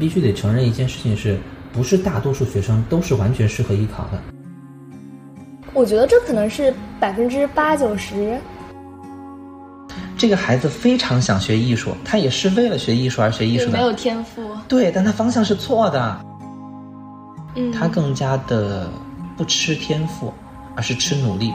必须得承认一件事情是，不是大多数学生都是完全适合艺考的。我觉得这可能是百分之八九十。这个孩子非常想学艺术，他也是为了学艺术而学艺术的，没有天赋。对，但他方向是错的。嗯，他更加的不吃天赋，而是吃努力。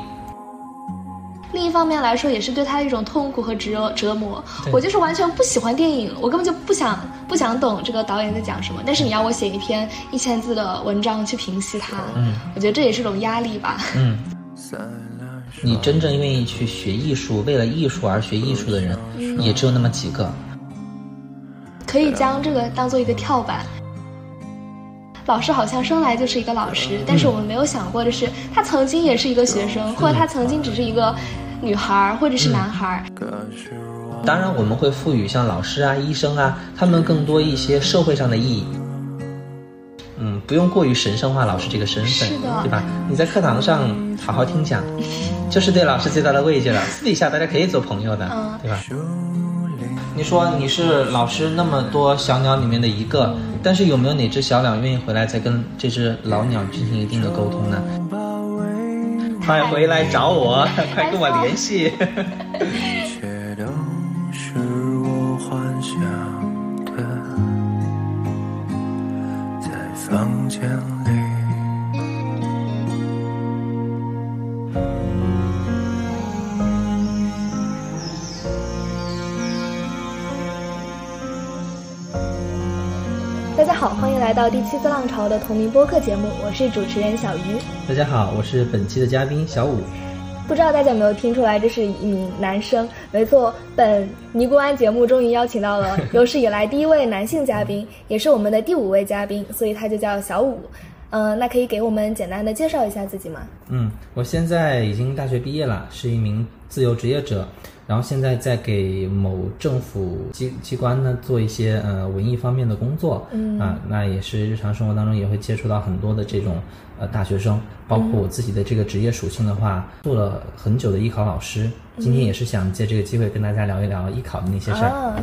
另一方面来说，也是对他的一种痛苦和折折磨。我就是完全不喜欢电影，我根本就不想不想懂这个导演在讲什么。但是你要我写一篇一千字的文章去评析它，嗯，我觉得这也是种压力吧。嗯。你真正愿意去学艺术，为了艺术而学艺术的人，也只有那么几个。可以将这个当做一个跳板。老师好像生来就是一个老师，但是我们没有想过的是，他曾经也是一个学生，或者他曾经只是一个女孩，或者是男孩。当然，我们会赋予像老师啊、医生啊，他们更多一些社会上的意义。嗯，不用过于神圣化老师这个身份，对吧？你在课堂上好好听讲。就是对老师最大的慰藉了。私底下大家可以做朋友的，对吧？你说你是老师那么多小鸟里面的一个，但是有没有哪只小鸟愿意回来再跟这只老鸟进行一定的沟通呢？快回来找我，快跟我联系。大家好，欢迎来到第七次浪潮的同名播客节目，我是主持人小鱼。大家好，我是本期的嘉宾小五。不知道大家有没有听出来，这是一名男生？没错，本尼姑庵节目终于邀请到了有史以来第一位男性嘉宾，也是我们的第五位嘉宾，所以他就叫小五。嗯，那可以给我们简单的介绍一下自己吗？嗯，我现在已经大学毕业了，是一名自由职业者。然后现在在给某政府机机关呢做一些呃文艺方面的工作，嗯啊，那也是日常生活当中也会接触到很多的这种呃大学生，包括我自己的这个职业属性的话，做了很久的艺考老师，今天也是想借这个机会跟大家聊一聊艺考的那些事儿。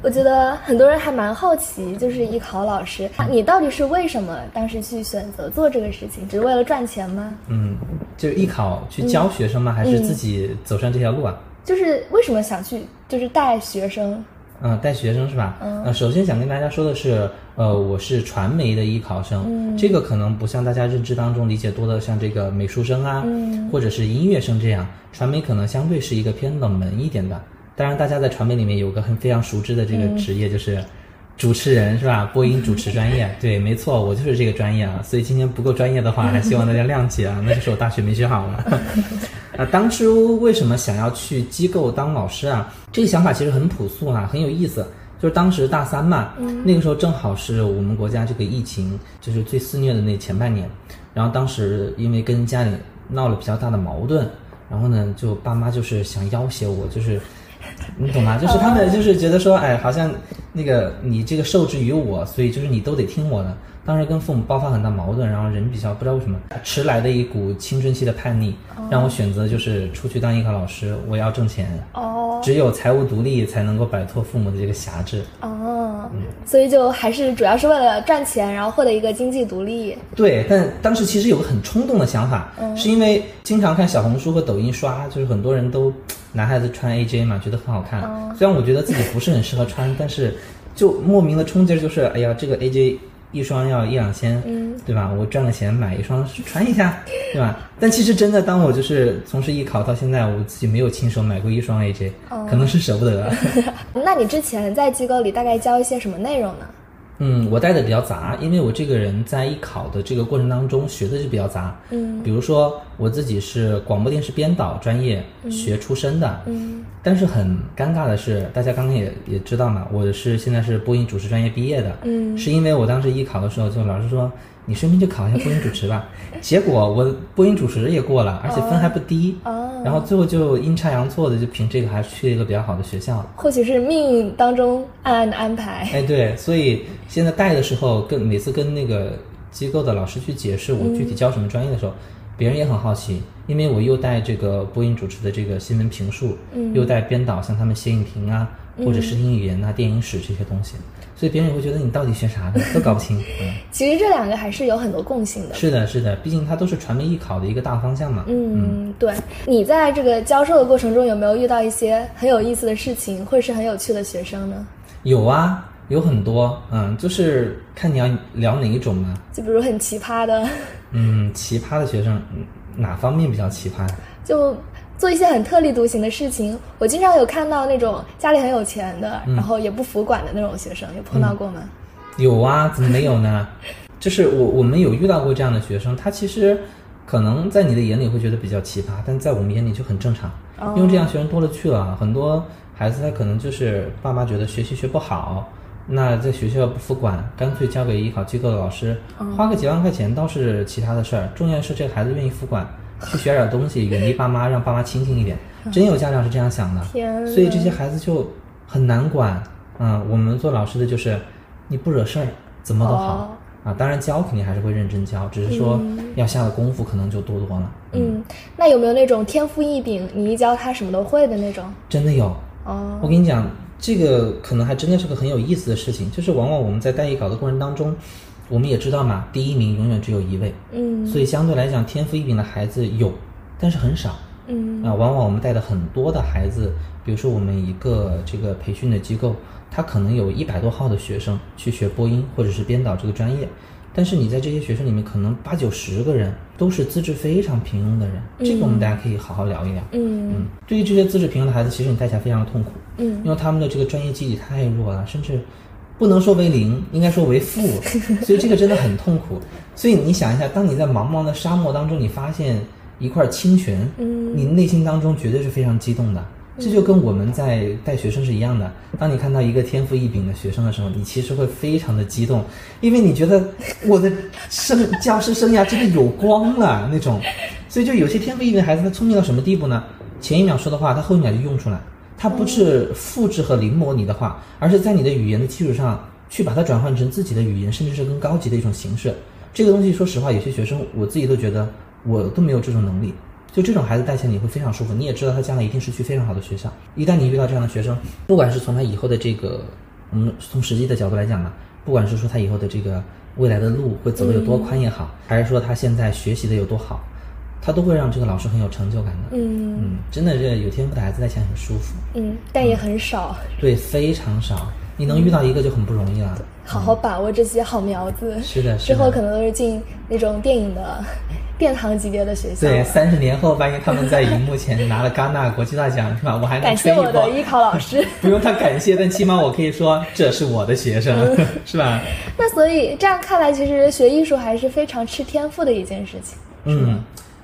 我觉得很多人还蛮好奇，就是艺考老师，你到底是为什么当时去选择做这个事情？只是为了赚钱吗？嗯，就是艺考去教学生吗？还是自己走上这条路啊？就是为什么想去，就是带学生，嗯，带学生是吧？嗯，首先想跟大家说的是，呃，我是传媒的艺考生，嗯，这个可能不像大家认知当中理解多的，像这个美术生啊，嗯，或者是音乐生这样，传媒可能相对是一个偏冷门一点的。当然，大家在传媒里面有个很非常熟知的这个职业，就是主持人是吧？播音主持专业，对，没错，我就是这个专业啊。所以今天不够专业的话，还希望大家谅解啊，那就是我大学没学好了。啊，当初为什么想要去机构当老师啊？这个想法其实很朴素啊，很有意思。就是当时大三嘛，那个时候正好是我们国家这个疫情就是最肆虐的那前半年。然后当时因为跟家里闹了比较大的矛盾，然后呢，就爸妈就是想要挟我，就是你懂吗？就是他们就是觉得说，哎，好像那个你这个受制于我，所以就是你都得听我的。当时跟父母爆发很大矛盾，然后人比较不知道为什么迟来的一股青春期的叛逆，让我选择就是出去当艺考老师。我要挣钱哦，只有财务独立才能够摆脱父母的这个辖制哦。所以就还是主要是为了赚钱，然后获得一个经济独立。对，但当时其实有个很冲动的想法，是因为经常看小红书和抖音刷，就是很多人都男孩子穿 AJ 嘛，觉得很好看。虽然我觉得自己不是很适合穿，但是就莫名的冲劲儿，就是哎呀，这个 AJ。一双要一两千，嗯，对吧？我赚了钱买一双穿一下，对吧？但其实真的，当我就是从事艺考到现在，我自己没有亲手买过一双 AJ，可能是舍不得。那你之前在机构里大概教一些什么内容呢？嗯，我带的比较杂，因为我这个人在艺考的这个过程当中学的就比较杂。嗯，比如说我自己是广播电视编导专业学出身的。嗯，但是很尴尬的是，大家刚刚也也知道嘛，我是现在是播音主持专业毕业的。嗯，是因为我当时艺考的时候，就老师说。你顺便就考一下播音主持吧，结果我播音主持也过了，而且分还不低，然后最后就阴差阳错的就凭这个还去了一个比较好的学校。或许是命运当中暗暗的安排。哎，对，所以现在带的时候，跟每次跟那个机构的老师去解释我具体教什么专业的时候，别人也很好奇，因为我又带这个播音主持的这个新闻评述，又带编导像他们写影评啊，或者视听语言啊、电影史这些东西。所以别人也会觉得你到底学啥的，都 搞不清。嗯，其实这两个还是有很多共性的。是的，是的，毕竟它都是传媒艺考的一个大方向嘛。嗯，对。你在这个教授的过程中，有没有遇到一些很有意思的事情，或者是很有趣的学生呢？有啊，有很多。嗯，就是看你要聊哪一种嘛。就比如很奇葩的。嗯，奇葩的学生，哪方面比较奇葩？就。做一些很特立独行的事情，我经常有看到那种家里很有钱的，然后也不服管的那种学生，有碰到过吗？有啊，怎么没有呢？就是我我们有遇到过这样的学生，他其实可能在你的眼里会觉得比较奇葩，但在我们眼里就很正常，因为这样学生多了去了。很多孩子他可能就是爸妈觉得学习学不好，那在学校不服管，干脆交给艺考机构的老师，花个几万块钱倒是其他的事儿，重要是这个孩子愿意服管。去学点东西，远离爸妈，让爸妈清醒一点。真有家长是这样想的，所以这些孩子就很难管。嗯，我们做老师的就是，你不惹事儿，怎么都好啊。当然教肯定还是会认真教，只是说要下的功夫可能就多多了。嗯，那有没有那种天赋异禀，你一教他什么都会的那种？真的有。哦，我跟你讲，这个可能还真的是个很有意思的事情，就是往往我们在带艺考的过程当中。我们也知道嘛，第一名永远只有一位，嗯，所以相对来讲，天赋异禀的孩子有，但是很少，嗯。啊，往往我们带的很多的孩子，比如说我们一个这个培训的机构，他可能有一百多号的学生去学播音或者是编导这个专业，但是你在这些学生里面，可能八九十个人都是资质非常平庸的人，这个我们大家可以好好聊一聊，嗯。嗯，对于这些资质平庸的孩子，其实你带起来非常的痛苦，嗯，因为他们的这个专业基底太弱了，甚至。不能说为零，应该说为负，所以这个真的很痛苦。所以你想一下，当你在茫茫的沙漠当中，你发现一块清泉，嗯，你内心当中绝对是非常激动的。这就跟我们在带学生是一样的。当你看到一个天赋异禀的学生的时候，你其实会非常的激动，因为你觉得我的生教师生涯真的有光了那种。所以就有些天赋异禀的孩子，他聪明到什么地步呢？前一秒说的话，他后一秒就用出来。它不是复制和临摹你的话，而是在你的语言的基础上去把它转换成自己的语言，甚至是更高级的一种形式。这个东西，说实话，有些学生我自己都觉得我都没有这种能力。就这种孩子带起来你会非常舒服，你也知道他将来一定是去非常好的学校。一旦你遇到这样的学生，不管是从他以后的这个，我们从实际的角度来讲嘛，不管是说他以后的这个未来的路会走得有多宽也好，还是说他现在学习的有多好。他都会让这个老师很有成就感的。嗯嗯，真的，是有天赋的孩子带起来很舒服。嗯，但也很少。对，非常少。你能遇到一个就很不容易了。好好把握这些好苗子。是的，是之后可能都是进那种电影的殿堂级别的学校。对，三十年后万一他们在荧幕前拿了戛纳国际大奖，是吧？我还感谢我的艺考老师。不用他感谢，但起码我可以说这是我的学生，是吧？那所以这样看来，其实学艺术还是非常吃天赋的一件事情。嗯。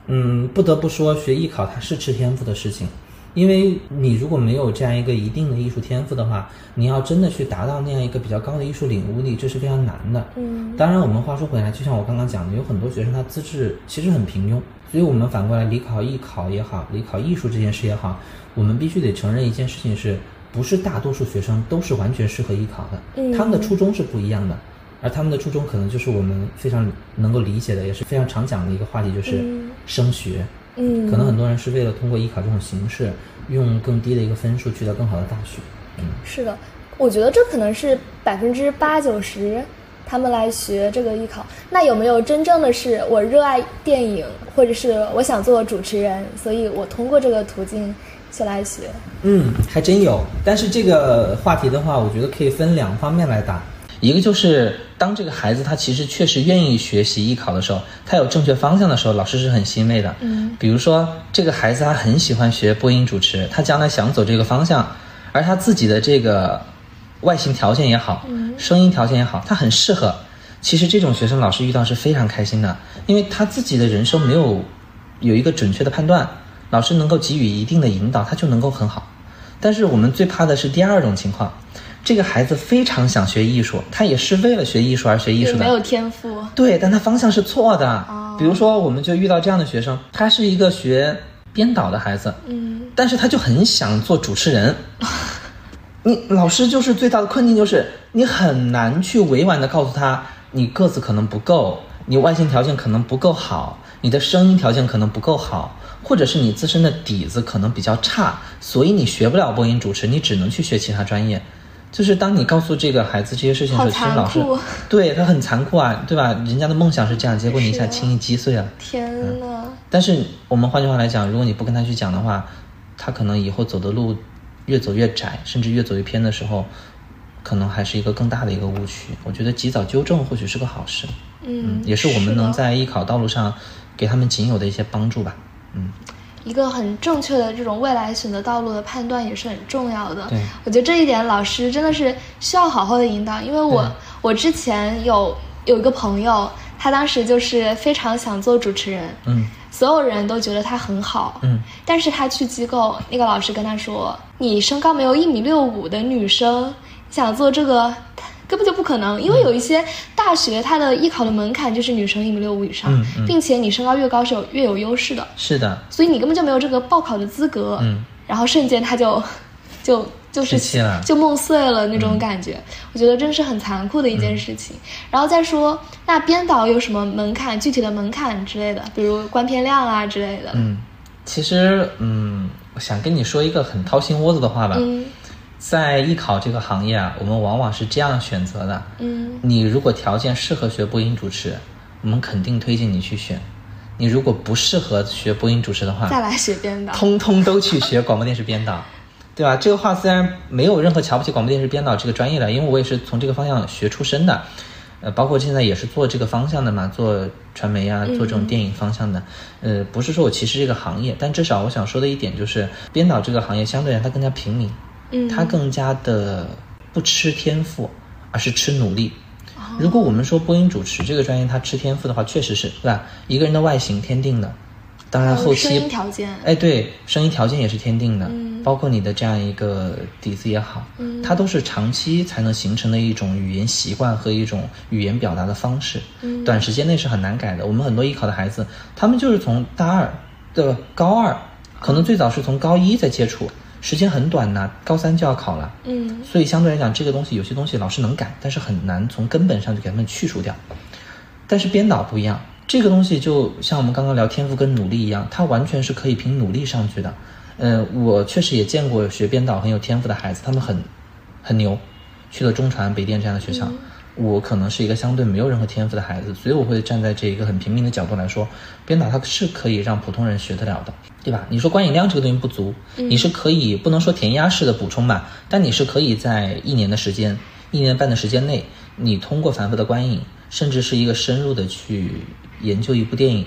嗯，不得不说，学艺考它是吃天赋的事情，因为你如果没有这样一个一定的艺术天赋的话，你要真的去达到那样一个比较高的艺术领悟力，这是非常难的。嗯，当然，我们话说回来，就像我刚刚讲的，有很多学生他资质其实很平庸，所以我们反过来，理考艺考也好，理考艺术这件事也好，我们必须得承认一件事情，是不是大多数学生都是完全适合艺考的？嗯，他们的初衷是不一样的。而他们的初衷可能就是我们非常能够理解的，也是非常常讲的一个话题，就是升学。嗯，可能很多人是为了通过艺考这种形式，用更低的一个分数去到更好的大学。嗯，是的，我觉得这可能是百分之八九十他们来学这个艺考。那有没有真正的是我热爱电影，或者是我想做主持人，所以我通过这个途径去来学？嗯，还真有。但是这个话题的话，我觉得可以分两方面来打。一个就是当这个孩子他其实确实愿意学习艺考的时候，他有正确方向的时候，老师是很欣慰的。嗯，比如说这个孩子他很喜欢学播音主持，他将来想走这个方向，而他自己的这个外形条件也好，声音条件也好，他很适合。其实这种学生老师遇到是非常开心的，因为他自己的人生没有有一个准确的判断，老师能够给予一定的引导，他就能够很好。但是我们最怕的是第二种情况。这个孩子非常想学艺术，他也是为了学艺术而学艺术的，没有天赋。对，但他方向是错的。比如说，我们就遇到这样的学生，他是一个学编导的孩子，嗯，但是他就很想做主持人。你老师就是最大的困境，就是你很难去委婉的告诉他，你个子可能不够，你外形条件可能不够好，你的声音条件可能不够好，或者是你自身的底子可能比较差，所以你学不了播音主持，你只能去学其他专业。就是当你告诉这个孩子这些事情的时候，其实老师对他很残酷啊，对吧？人家的梦想是这样，结果你一下轻易击碎了。天呐，但是我们换句话来讲，如果你不跟他去讲的话，他可能以后走的路越走越窄，甚至越走越偏的时候，可能还是一个更大的一个误区。我觉得及早纠正或许是个好事，嗯，也是我们能在艺考道路上给他们仅有的一些帮助吧。嗯，一个很正确的这种未来选择道路的判断也是很重要的。对我觉得这一点老师真的是需要好好的引导，因为我我之前有有一个朋友，他当时就是非常想做主持人，嗯所有人都觉得他很好，嗯，但是他去机构，那个老师跟他说，你身高没有一米六五的女生想做这个。根本就不可能，因为有一些大学它的艺考的门槛就是女生一米六五以上，嗯嗯并且你身高越高是有越有优势的。是的，所以你根本就没有这个报考的资格。嗯，然后瞬间他就就就是就梦碎了那种感觉，我觉得真是很残酷的一件事情。然后再说，那编导有什么门槛？具体的门槛之类的，比如观片量啊之类的。嗯，其实嗯，我想跟你说一个很掏心窝子的话吧。嗯在艺考这个行业啊，我们往往是这样选择的：嗯。你如果条件适合学播音主持，我们肯定推荐你去选；你如果不适合学播音主持的话，再来学编导。通通都去学广播电视编导，对吧？这个话虽然没有任何瞧不起广播电视编导这个专业的，因为我也是从这个方向学出身的，呃，包括现在也是做这个方向的嘛，做传媒啊，做这种电影方向的，呃，不是说我歧视这个行业，但至少我想说的一点就是，编导这个行业相对来它更加平民，嗯它更加的不吃天赋，而是吃努力。如果我们说播音主持这个专业它吃天赋的话，确实是对吧？一个人的外形天定的，当然后期声音条件。哎，对，声音条件也是天定的，嗯包括你的这样一个底子也好，嗯它都是长期才能形成的一种语言习惯和一种语言表达的方式，嗯短时间内是很难改的。我们很多艺考的孩子，他们就是从大二的高二，可能最早是从高一在接触，时间很短呐，高三就要考了，嗯所以相对来讲，这个东西有些东西老师能改，但是很难从根本上就给他们去除掉。但是编导不一样，这个东西就像我们刚刚聊天赋跟努力一样，它完全是可以凭努力上去的。呃，我确实也见过学编导很有天赋的孩子，他们很很牛，去了中传、北电这样的学校。我可能是一个相对没有任何天赋的孩子，所以我会站在这一个很平民的角度来说，编导它是可以让普通人学得了的，对吧？你说观影量这个东西不足，你是可以不能说填鸭式的补充吧，但你是可以在一年的时间、一年半的时间内，你通过反复的观影，甚至是一个深入的去研究一部电影，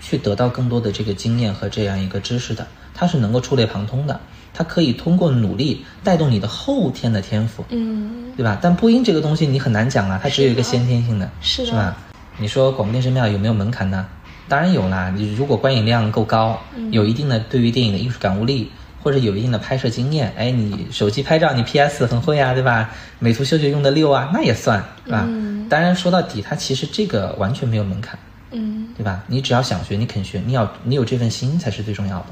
去得到更多的这个经验和这样一个知识的，它是能够触类旁通的，它可以通过努力带动你的后天的天赋，嗯对吧？但播音这个东西你很难讲啊，它只有一个先天性的，是的吧？你说广播电视庙有没有门槛呢？当然有啦，你如果观影量够高，有一定的对于电影的艺术感悟力，或者有一定的拍摄经验，哎，你手机拍照你 PS 很会啊，对吧？美图秀秀用的溜啊，那也算，对吧？嗯当然说到底，它其实这个完全没有门槛，嗯对吧？你只要想学，你肯学，你要你有这份心才是最重要的，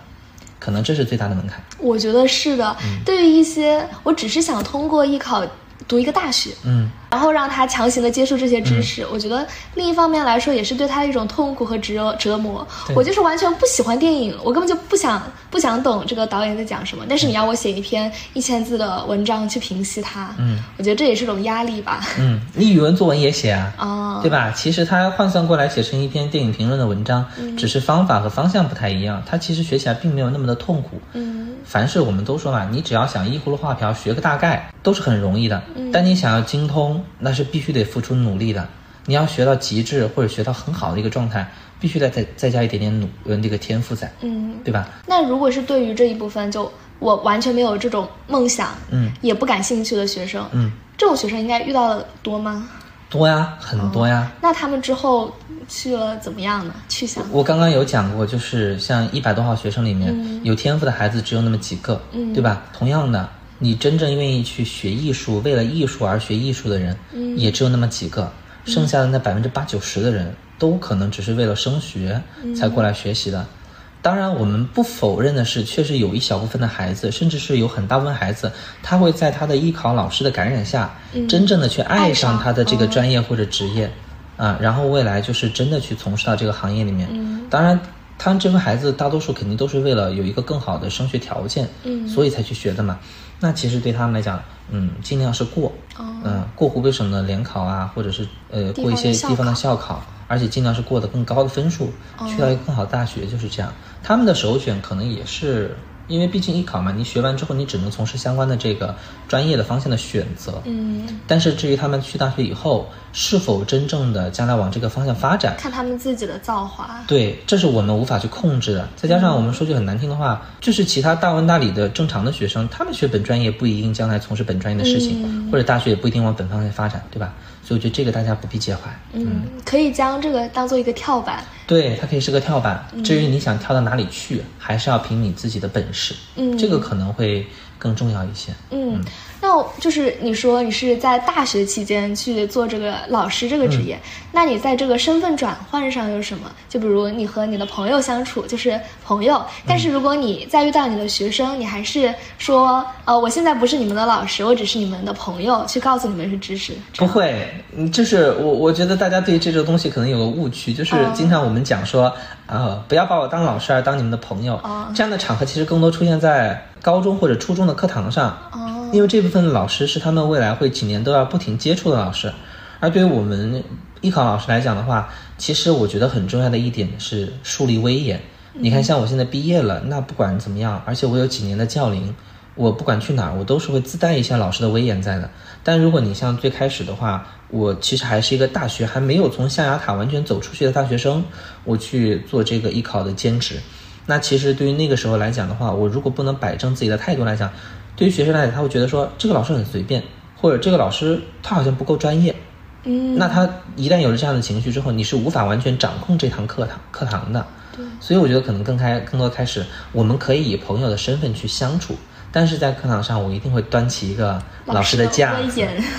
可能这是最大的门槛。我觉得是的。嗯对于一些我只是想通过艺考读一个大学，嗯，然后让他强行的接受这些知识，我觉得另一方面来说也是对他的一种痛苦和折折磨。我就是完全不喜欢电影，我根本就不想不想懂这个导演在讲什么。但是你要我写一篇一千字的文章去评析它，嗯，我觉得这也是种压力吧。嗯，你语文作文也写啊，哦，对吧？其实它换算过来写成一篇电影评论的文章，只是方法和方向不太一样，它其实学起来并没有那么的痛苦。嗯凡事我们都说嘛，你只要想依葫芦画瓢学个大概，都是很容易的。嗯但你想要精通，那是必须得付出努力的。你要学到极致或者学到很好的一个状态，必须得再再加一点点努呃这个天赋在，嗯。对吧？那如果是对于这一部分就我完全没有这种梦想，嗯也不感兴趣的学生，嗯，这种学生应该遇到的多吗？多呀，很多呀。那他们之后去了怎么样呢？去向？我刚刚有讲过，就是像一百多号学生里面，嗯有天赋的孩子只有那么几个，嗯对吧？同样的，你真正愿意去学艺术，为了艺术而学艺术的人，嗯也只有那么几个，剩下的那百分之八九十的人，都可能只是为了升学嗯才过来学习的。当然，我们不否认的是，确实有一小部分的孩子，甚至是有很大部分孩子，他会在他的艺考老师的感染下，真正的去爱爱上上他的这个嗯专业或者职业。啊，然后未来就是真的去从事到这个行业里面。嗯当然，他们这份孩子大多数肯定都是为了有一个更好的升学条件，嗯所以才去学的嘛。那其实对他们来讲，嗯，尽量是过，哦嗯，过湖北省的联考啊，或者是呃过一些地方的校考，而且尽量是过得更高的分数，哦去到一个更好的大学，就是这样。他们的首选可能也是。因为毕竟艺考嘛，你学完之后，你只能从事相关的这个专业的方向的选择。嗯，但是至于他们去大学以后是否真正的将来往这个方向发展，看他们自己的造化。对，这是我们无法去控制的。再加上我们说句很难听的话，就是其他大文大理的正常的学生，他们学本专业不一定将来从事本专业的事情，或者大学也不一定往本方向发展，对吧？所以我觉得这个大家不必介怀。嗯，可以将这个当做一个跳板。对，它可以是个跳板。至于你想跳到哪里去，还是要凭你自己的本事。嗯这个可能会更重要一些。嗯，那我就是你说你是在大学期间去做这个老师这个职业，嗯那你在这个身份转换上有什么？就比如你和你的朋友相处就是朋友，但是如果你再遇到你的学生，你还是说，呃，我现在不是你们的老师，我只是你们的朋友，去告诉你们是知识。不会，嗯，就是我我觉得大家对这个东西可能有个误区，就是哦经常我们讲说，呃，不要把我当老师，而当你们的朋友。哦这样的场合其实更多出现在高中或者初中的课堂上，哦，因为这部分的老师是他们未来会几年都要不停接触的老师。而对于我们艺考老师来讲的话，其实我觉得很重要的一点是树立威严。你看，像我现在毕业了，那不管怎么样，而且我有几年的教龄，我不管去哪儿，我都是会自带一些老师的威严在的。但如果你像最开始的话，我其实还是一个大学还没有从象牙塔完全走出去的大学生，我去做这个艺考的兼职。那其实对于那个时候来讲的话，我如果不能摆正自己的态度来讲，对于学生来讲，他会觉得说这个老师很随便，或者这个老师他好像不够专业。嗯，那他一旦有了这样的情绪之后，你是无法完全掌控这堂课堂课堂的。对，所以我觉得可能更开更多开始，我们可以以朋友的身份去相处，但是在课堂上，我一定会端起一个老师的架。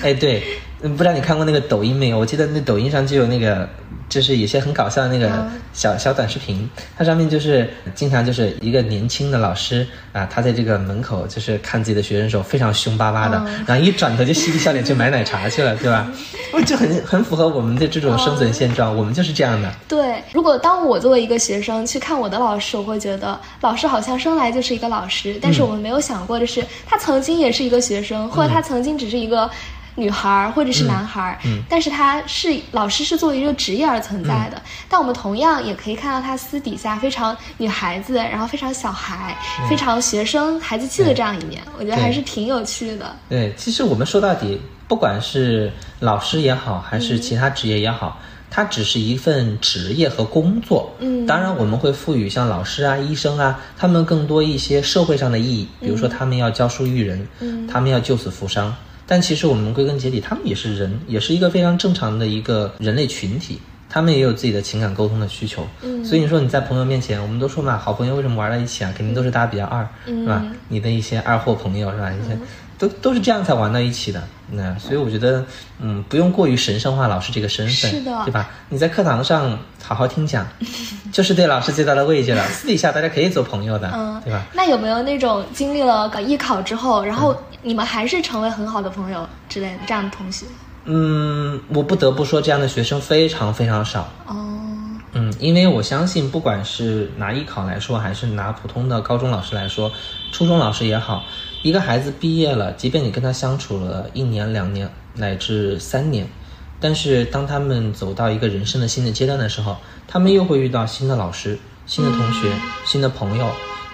哎，对，嗯不知道你看过那个抖音没有？我记得那抖音上就有那个，就是有些很搞笑的那个嗯小、小短视频，它上面就是经常就是一个年轻的老师啊，他在这个门口就是看自己的学生的时候非常凶巴巴的，嗯然后一转头就嬉皮笑脸去买奶茶去了，对吧？我就很很符合我们的这种生存现状，我们就是这样的。对，如果当我作为一个学生去看我的老师，我会觉得老师好像生来就是一个老师，但是我们没有想过的是，他曾经也是一个学生，或者他曾经只是一个女孩儿或者是男孩儿，嗯但是他是老师是作为一个职业而存在的。但我们同样也可以看到他私底下非常女孩子，然后非常小孩，非常学生孩子气的这样一面，我觉得还是挺有趣的。对，其实我们说到底，不管是老师也好，还是其他职业也好，它只是一份职业和工作。嗯当然我们会赋予像老师啊、医生啊，他们更多一些社会上的意义，比如说他们要教书育人，嗯他们要救死扶伤。但其实我们归根结底，他们也是人，也是一个非常正常的一个人类群体。他们也有自己的情感沟通的需求，嗯所以你说你在朋友面前，我们都说嘛，好朋友为什么玩在一起啊？肯定都是大家比较二，嗯是吧？你的一些二货朋友是吧？一些都都是这样才玩到一起的。那所以我觉得，嗯，不用过于神圣化老师这个身份，是的对吧？你在课堂上好好听讲，就是对老师最大的慰藉了。私底下大家可以做朋友的，嗯，对吧？那有没有那种经历了搞艺考之后，然后嗯你们还是成为很好的朋友之类的这样的同学？嗯，我不得不说，这样的学生非常非常少。哦，嗯，因为我相信，不管是拿艺考来说，还是拿普通的高中老师来说，初中老师也好，一个孩子毕业了，即便你跟他相处了一年、两年乃至三年，但是当他们走到一个人生的新的阶段的时候，他们又会遇到新的老师、新的同学、新的朋友。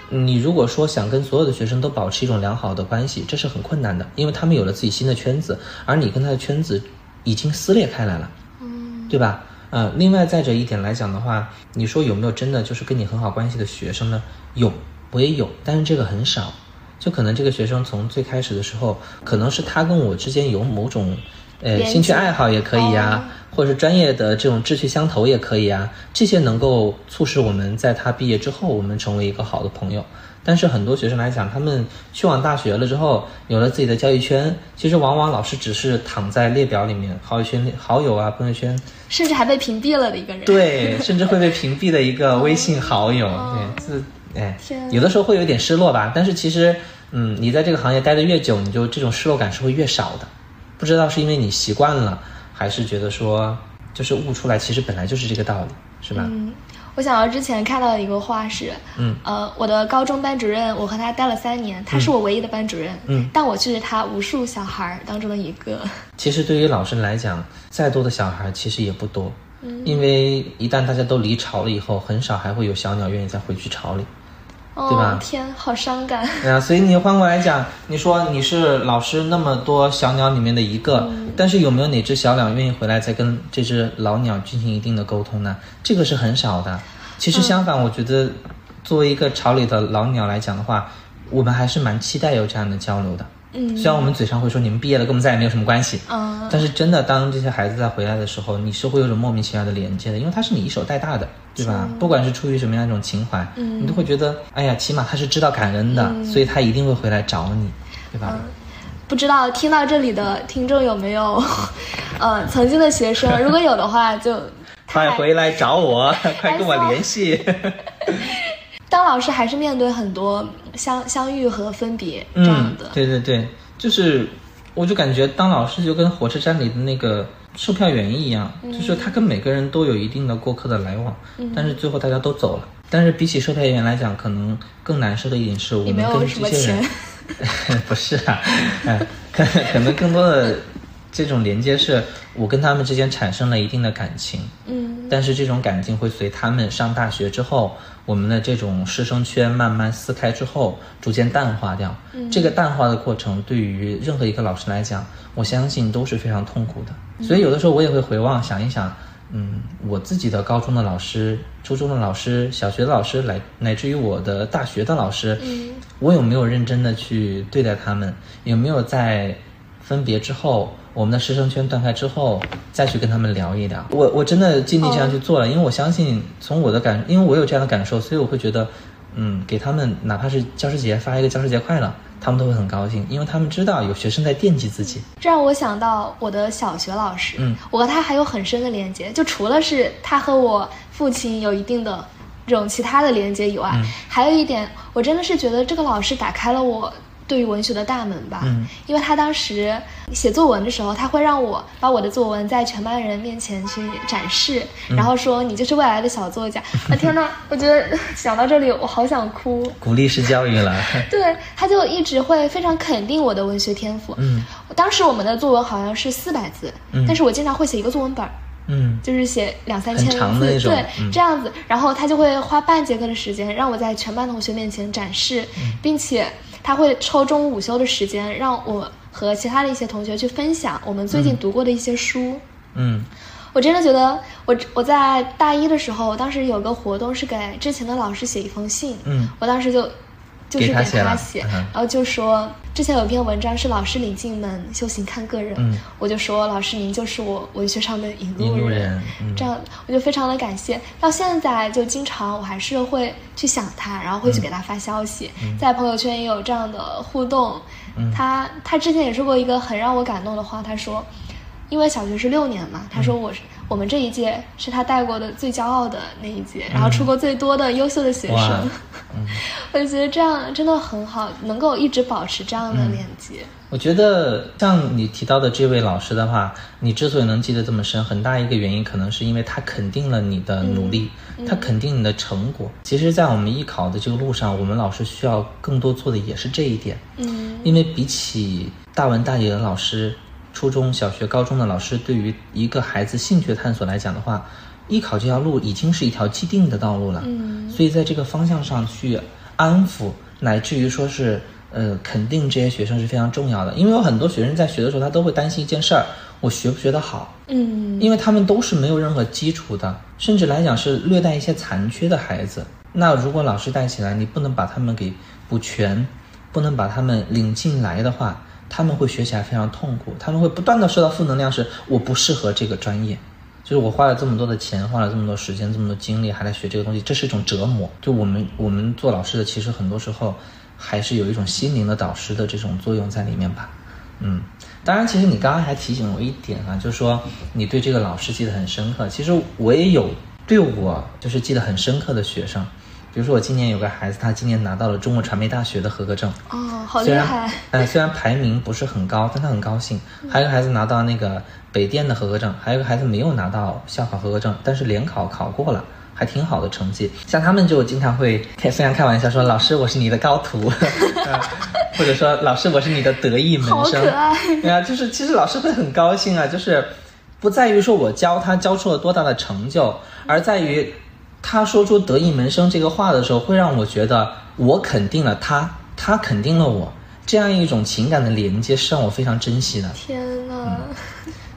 你如果说想跟所有的学生都保持一种良好的关系，这是很困难的，因为他们有了自己新的圈子，而你跟他的圈子已经撕裂开来了。嗯对吧？呃，另外再者一点来讲的话，你说有没有真的就是跟你很好关系的学生呢？有，我也有，但是这个很少。就可能这个学生从最开始的时候，可能是他跟我之间有某种，呃，兴趣爱好也可以呀、或者是专业的这种志趣相投也可以啊，这些能够促使我们在他毕业之后，我们成为一个好的朋友。但是很多学生来讲，他们去往大学了之后，有了自己的交际圈，其实往往老师只是躺在列表里面，好友圈、好友啊、朋友圈，甚至还被屏蔽了的一个人。，对，甚至会被屏蔽的一个微信好友，对，这哎天，有的时候会有点失落吧。但是其实，嗯，你在这个行业待得越久，你就这种失落感是会越少的。不知道是因为你习惯了，还是觉得说就是悟出来，其实本来就是这个道理，是吧？嗯，我想到之前看到的一个话是，嗯，呃，我的高中班主任，我和他待了三年，他是我唯一的班主任，嗯，但我却是他无数小孩儿当中的一个。其实对于老师来讲，再多的小孩其实也不多，因为一旦大家都离巢了以后，很少还会有小鸟愿意再回去巢里。哦，对吧天，好伤感。对啊，所以你换过来讲，你说你是老师那么多小鸟里面的一个，但是有没有哪只小鸟愿意回来再跟这只老鸟进行一定的沟通呢？这个是很少的。其实相反，我觉得作为一个巢里的老鸟来讲的话，我们还是蛮期待有这样的交流的。嗯虽然我们嘴上会说你们毕业了跟我们再也没有什么关系，嗯但是真的当这些孩子再回来的时候，你是会有种莫名其妙的连接的，因为他是你一手带大的，对吧？不管是出于什么样一种情怀，嗯你都会觉得，哎呀，起码他是知道感恩的，所以他一定会回来找你，对吧？不知道听到这里的听众有没有，呃，曾经的学生？如果有的话，就快回来找我，快跟我联系。当老师还是面对很多相相遇和分别这样嗯的。，对对对，就是，我就感觉当老师就跟火车站里的那个售票员一样，嗯。就是他跟每个人都有一定的过客的来往，但是最后大家都走了。但是比起售票员来讲，可能更难受的一点是我们跟这些人钱，不是啊，哎，可可能更多的这种连接是我跟他们之间产生了一定的感情，嗯但是这种感情会随他们上大学之后，我们的这种师生圈慢慢撕开之后，逐渐淡化掉。这个淡化的过程，对于任何一个老师来讲，我相信都是非常痛苦的。所以有的时候我也会回望想一想，嗯，我自己的高中的老师、初中的老师、小学的老师，来乃至于我的大学的老师，嗯我有没有认真的去对待他们？有没有在分别之后，我们的师生圈断开之后，再去跟他们聊一聊？我我真的尽力这样去做了，因为我相信从我的感，因为我有这样的感受，所以我会觉得，嗯，给他们哪怕是教师节发一个教师节快乐，他们都会很高兴，因为他们知道有学生在惦记自己。这让我想到我的小学老师，嗯，我和他还有很深的连接，就除了是他和我父亲有一定的这种其他的连接以外，嗯还有一点，我真的是觉得这个老师打开了我。对于文学的大门吧，嗯因为他当时写作文的时候，他会让我把我的作文在全班人面前去展示，嗯然后说你就是未来的小作家。啊天呐，我觉得想到这里我好想哭。鼓励式教育了，对，他就一直会非常肯定我的文学天赋。嗯当时我们的作文好像是四百字，嗯但是我经常会写一个作文本儿，嗯就是写两三千很长的字，那种对，嗯这样子。然后他就会花半节课的时间让我在全班同学面前展示，嗯并且他会抽中午午休的时间让我和其他的一些同学去分享我们最近读过的一些书。嗯。我真的觉得我我在大一的时候，当时有个活动是给之前的老师写一封信，嗯。我当时就就是给给他写他写，嗯然后就说之前有一篇文章是老师领进门，修行看个人，嗯。我就说老师您就是我文学上的引路人嗯。这样我就非常的感谢。到现在就经常我还是会去想他，然后会去给他发消息，嗯。在朋友圈也有这样的互动。他他之前也说过一个很让我感动的话，他说。因为小学是六年嘛，他说我是、我们这一届是他带过的最骄傲的那一届，然后出过最多的优秀的学哇生。我就觉得这样真的很好，能够一直保持这样的连接。我觉得像你提到的这位老师的话，你之所以能记得这么深，很大一个原因可能是因为他肯定了你的努力，他肯定你的成果。其实，在我们艺考的这个路上，我们老师需要更多做的也是这一点，嗯因为比起大文大理的老师，初中小学、高中的老师，对于一个孩子兴趣的探索来讲的话，艺考这条路已经是一条既定的道路了。嗯所以在这个方向上去安抚，乃至于说是呃肯定这些学生是非常重要的。因为有很多学生在学的时候，他都会担心一件事儿：我学不学得好？嗯因为他们都是没有任何基础的，甚至来讲是略带一些残缺的孩子。那如果老师带起来，你不能把他们给补全，不能把他们领进来的话，他们会学起来非常痛苦，他们会不断的受到负能量，是我不适合这个专业。就是我花了这么多的钱，花了这么多时间，这么多精力，还来学这个东西，这是一种折磨。就我们我们做老师的，其实很多时候还是有一种心灵的导师的这种作用在里面吧。嗯，当然，其实你刚刚还提醒我一点啊，就是说你对这个老师记得很深刻。其实我也有对我就是记得很深刻的学生，比如说我今年有个孩子，他今年拿到了中国传媒大学的合格证。哦，好厉虽然害！呃，虽然排名不是很高，但他很高兴。还有一个孩子拿到那个北电的合格证，还有一个孩子没有拿到校考合格证，但是联考考过了，还挺好的成绩。像他们就经常会开 非常开玩笑说：“老师，我是你的高徒。”或者说：“老师，我是你的得意门生。”啊，就是其实老师会很高兴啊，就是不在于说我教他教出了多大的成就，而在于他说出“得意门生”这个话的时候，会让我觉得我肯定了他，他肯定了我。这样一种情感的连接是让我非常珍惜的。天呐！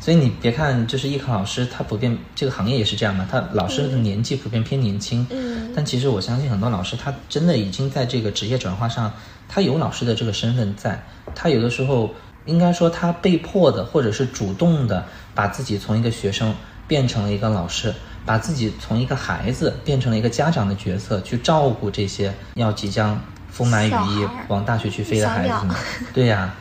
所以你别看就是艺考老师，他普遍这个行业也是这样嘛，他老师的年纪普遍偏年轻。嗯。但其实我相信很多老师，他真的已经在这个职业转化上，他有老师的这个身份在。他有的时候应该说他被迫的，或者是主动的，把自己从一个学生变成了一个老师，把自己从一个孩子变成了一个家长的角色，去照顾这些要即将。丰满羽翼往大学去飞的孩子们，对呀，啊，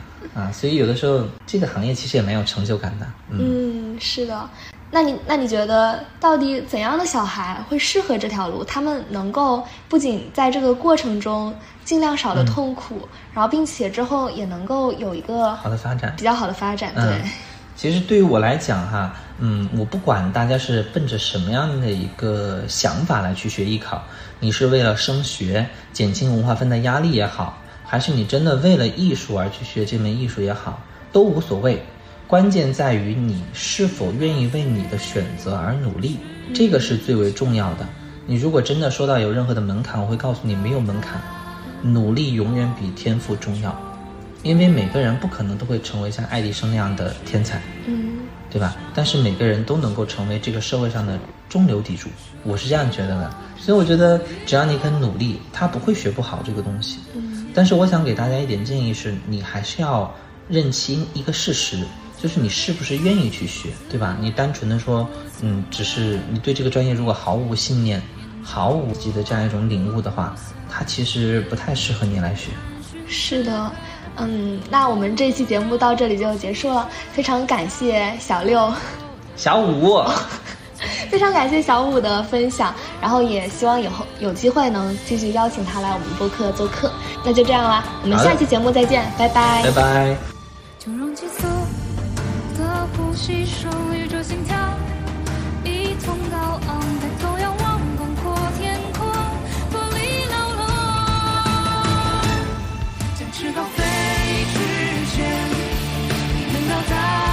所以有的时候这个行业其实也蛮有成就感的。嗯，是的。那你那你觉得到底怎样的小孩会适合这条路？他们能够不仅在这个过程中尽量少的痛苦，然后并且之后也能够有一个好的发展，比较好的发展。对。其实对于我来讲哈，嗯，我不管大家是奔着什么样的一个想法来去学艺考，你是为了升学减轻文化分的压力也好，还是你真的为了艺术而去学这门艺术也好，都无所谓。关键在于你是否愿意为你的选择而努力，这个是最为重要的。你如果真的说到有任何的门槛，我会告诉你没有门槛，努力永远比天赋重要。因为每个人不可能都会成为像爱迪生那样的天才，嗯，对吧？但是每个人都能够成为这个社会上的中流砥柱，我是这样觉得的。所以我觉得只要你肯努力，他不会学不好这个东西。嗯，但是我想给大家一点建议是，你还是要认清一个事实，就是你是不是愿意去学，对吧？你单纯的说，嗯，只是你对这个专业如果毫无信念、毫无自己的这样一种领悟的话，它其实不太适合你来学。是的。嗯，那我们这期节目到这里就结束了，非常感谢小六、小五，非常感谢小五的分享然后也希望以后有机会能继续邀请他来我们播客做客。那就这样啦我们下期节目再见拜拜。拜拜。就让急的呼吸心跳一同高昂同样望天空飞去前面到达